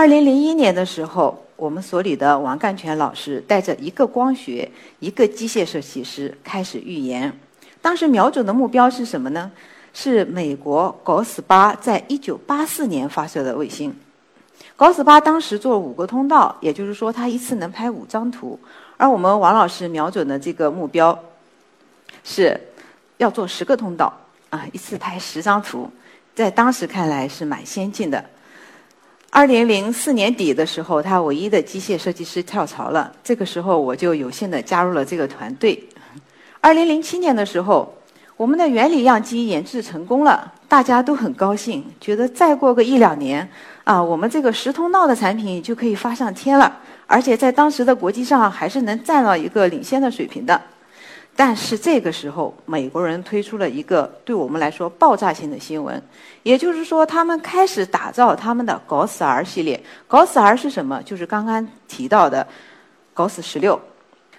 二零零一年的时候。我们所里的王干全老师带着一个光学、一个机械设计师开始预言。当时瞄准的目标是什么呢？是美国 GOES-8 在一九八四年发射的卫星。GOES-8 当时做五个通道，也就是说它一次能拍五张图。而我们王老师瞄准的这个目标是要做十个通道，啊，一次拍十张图，在当时看来是蛮先进的。二零零四年底的时候，他唯一的机械设计师跳槽了。这个时候，我就有幸的加入了这个团队。二零零七年的时候，我们的原理样机研制成功了，大家都很高兴，觉得再过个一两年，啊，我们这个十通道的产品就可以发上天了，而且在当时的国际上还是能占到一个领先的水平的。但是这个时候，美国人推出了一个对我们来说爆炸性的新闻，也就是说，他们开始打造他们的 GOES-R 系列。GOES-R 是什么？就是刚刚提到的 GOES-16。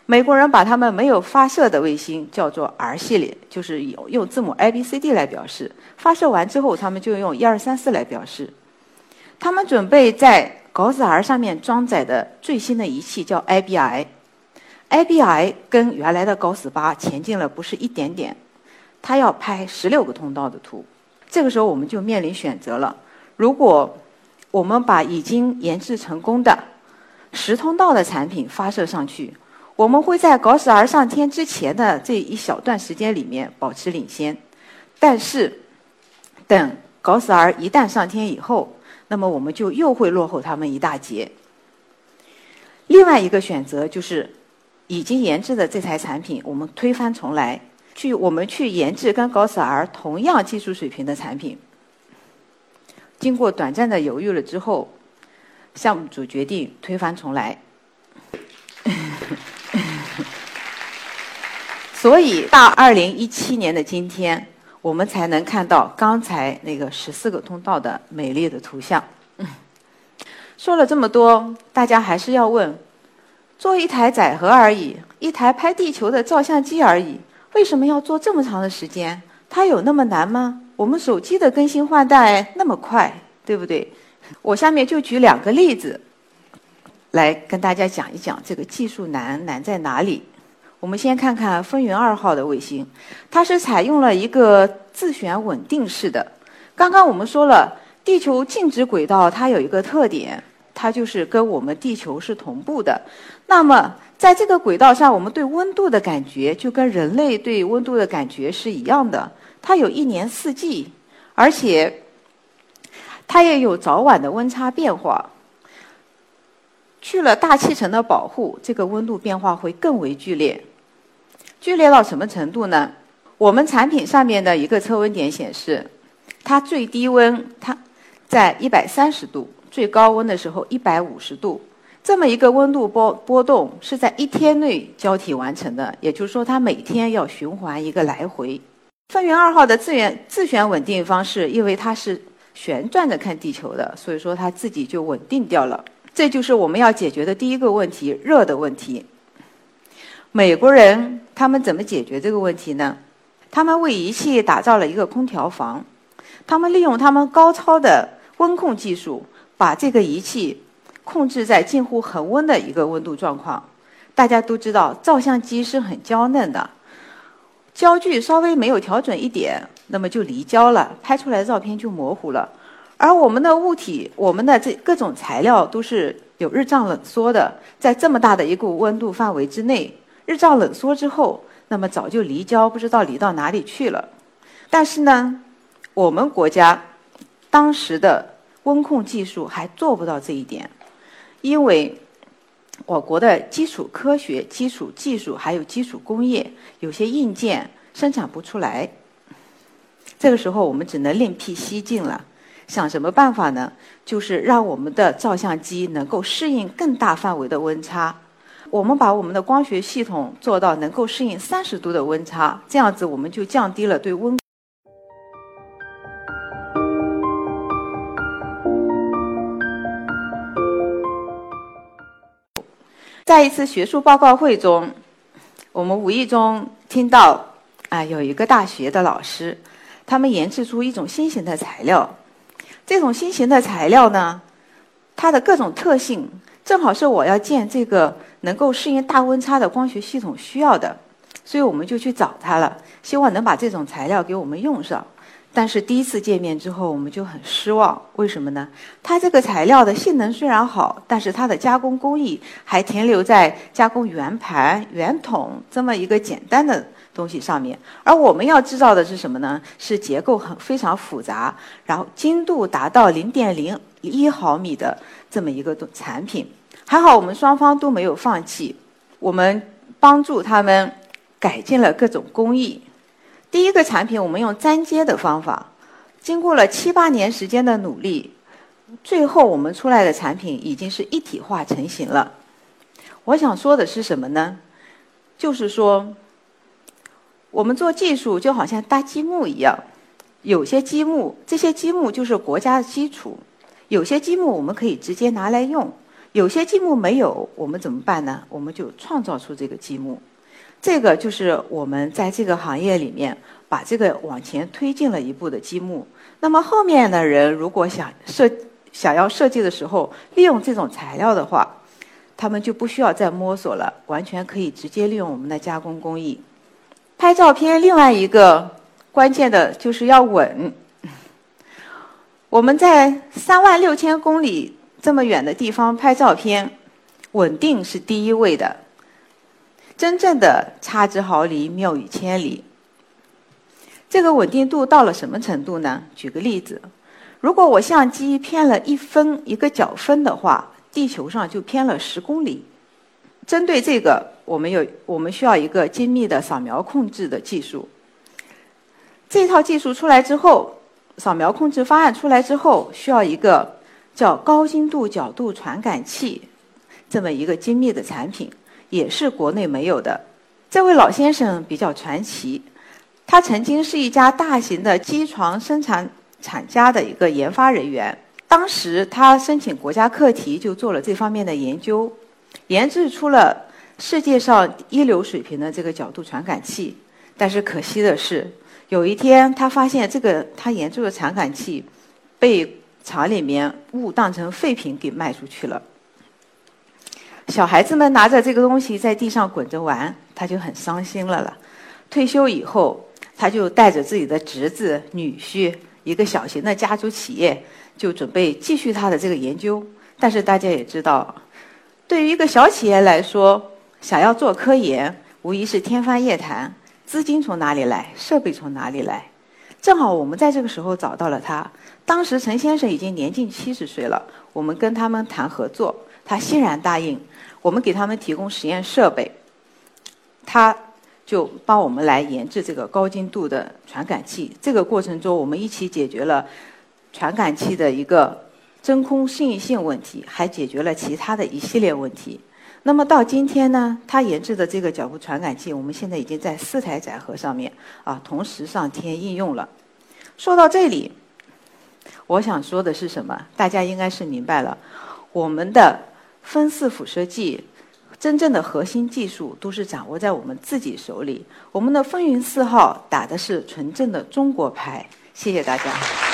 美国人把他们没有发射的卫星叫做 R 系列，就是用用字母 A、B、C、D 来表示。发射完之后，他们就用一二三四来表示。他们准备在 GOES-R 上面装载的最新的仪器叫 IBI。IBI 跟原来的高斯八前进了不是一点点，它要拍十六个通道的图。这个时候我们就面临选择了：如果我们把已经研制成功的十通道的产品发射上去，我们会在高斯 R 上天之前的这一小段时间里面保持领先。但是，等高斯 R 一旦上天以后，那么我们就又会落后他们一大截。另外一个选择就是。已经研制的这台产品，我们推翻重来，去我们去研制跟高斯 R 同样技术水平的产品。经过短暂的犹豫了之后，项目组决定推翻重来。所以到二零一七年的今天，我们才能看到刚才那个十四个通道的美丽的图像。说了这么多，大家还是要问。做一台载荷而已，一台拍地球的照相机而已，为什么要做这么长的时间？它有那么难吗？我们手机的更新换代那么快，对不对？我下面就举两个例子，来跟大家讲一讲这个技术难难在哪里。我们先看看风云二号的卫星，它是采用了一个自旋稳定式的。刚刚我们说了，地球静止轨道它有一个特点。它就是跟我们地球是同步的，那么在这个轨道上，我们对温度的感觉就跟人类对温度的感觉是一样的。它有一年四季，而且它也有早晚的温差变化。去了大气层的保护，这个温度变化会更为剧烈。剧烈到什么程度呢？我们产品上面的一个测温点显示，它最低温它在一百三十度。最高温的时候一百五十度，这么一个温度波波动是在一天内交替完成的，也就是说它每天要循环一个来回。风云二号的自旋自旋稳定方式，因为它是旋转着看地球的，所以说它自己就稳定掉了。这就是我们要解决的第一个问题——热的问题。美国人他们怎么解决这个问题呢？他们为仪器打造了一个空调房，他们利用他们高超的温控技术。把这个仪器控制在近乎恒温的一个温度状况。大家都知道，照相机是很娇嫩的，焦距稍微没有调准一点，那么就离焦了，拍出来的照片就模糊了。而我们的物体，我们的这各种材料都是有日照冷缩的，在这么大的一个温度范围之内，日照冷缩之后，那么早就离焦，不知道离到哪里去了。但是呢，我们国家当时的。温控技术还做不到这一点，因为我国的基础科学、基础技术还有基础工业有些硬件生产不出来。这个时候我们只能另辟蹊径了。想什么办法呢？就是让我们的照相机能够适应更大范围的温差。我们把我们的光学系统做到能够适应三十度的温差，这样子我们就降低了对温。在一次学术报告会中，我们无意中听到啊，有一个大学的老师，他们研制出一种新型的材料。这种新型的材料呢，它的各种特性正好是我要建这个能够适应大温差的光学系统需要的，所以我们就去找他了，希望能把这种材料给我们用上。但是第一次见面之后，我们就很失望。为什么呢？它这个材料的性能虽然好，但是它的加工工艺还停留在加工圆盘、圆筒这么一个简单的东西上面。而我们要制造的是什么呢？是结构很非常复杂，然后精度达到零点零一毫米的这么一个产品。还好我们双方都没有放弃，我们帮助他们改进了各种工艺。第一个产品，我们用粘接的方法，经过了七八年时间的努力，最后我们出来的产品已经是一体化成型了。我想说的是什么呢？就是说，我们做技术就好像搭积木一样，有些积木，这些积木就是国家的基础；有些积木我们可以直接拿来用，有些积木没有，我们怎么办呢？我们就创造出这个积木。这个就是我们在这个行业里面把这个往前推进了一步的积木。那么后面的人如果想设想要设计的时候利用这种材料的话，他们就不需要再摸索了，完全可以直接利用我们的加工工艺。拍照片另外一个关键的就是要稳。我们在三万六千公里这么远的地方拍照片，稳定是第一位的。真正的差之毫厘，谬以千里。这个稳定度到了什么程度呢？举个例子，如果我相机偏了一分一个角分的话，地球上就偏了十公里。针对这个，我们有我们需要一个精密的扫描控制的技术。这套技术出来之后，扫描控制方案出来之后，需要一个叫高精度角度传感器这么一个精密的产品。也是国内没有的。这位老先生比较传奇，他曾经是一家大型的机床生产厂家的一个研发人员。当时他申请国家课题，就做了这方面的研究，研制出了世界上一流水平的这个角度传感器。但是可惜的是，有一天他发现这个他研制的传感器被厂里面误当成废品给卖出去了。小孩子们拿着这个东西在地上滚着玩，他就很伤心了了。退休以后，他就带着自己的侄子、女婿，一个小型的家族企业，就准备继续他的这个研究。但是大家也知道，对于一个小企业来说，想要做科研，无疑是天方夜谭。资金从哪里来？设备从哪里来？正好我们在这个时候找到了他。当时陈先生已经年近七十岁了，我们跟他们谈合作，他欣然答应。我们给他们提供实验设备，他就帮我们来研制这个高精度的传感器。这个过程中，我们一起解决了传感器的一个真空适应性问题，还解决了其他的一系列问题。那么到今天呢，他研制的这个脚步传感器，我们现在已经在四台载荷上面啊同时上天应用了。说到这里，我想说的是什么？大家应该是明白了，我们的。分四辐射剂，真正的核心技术都是掌握在我们自己手里。我们的风云四号打的是纯正的中国牌。谢谢大家。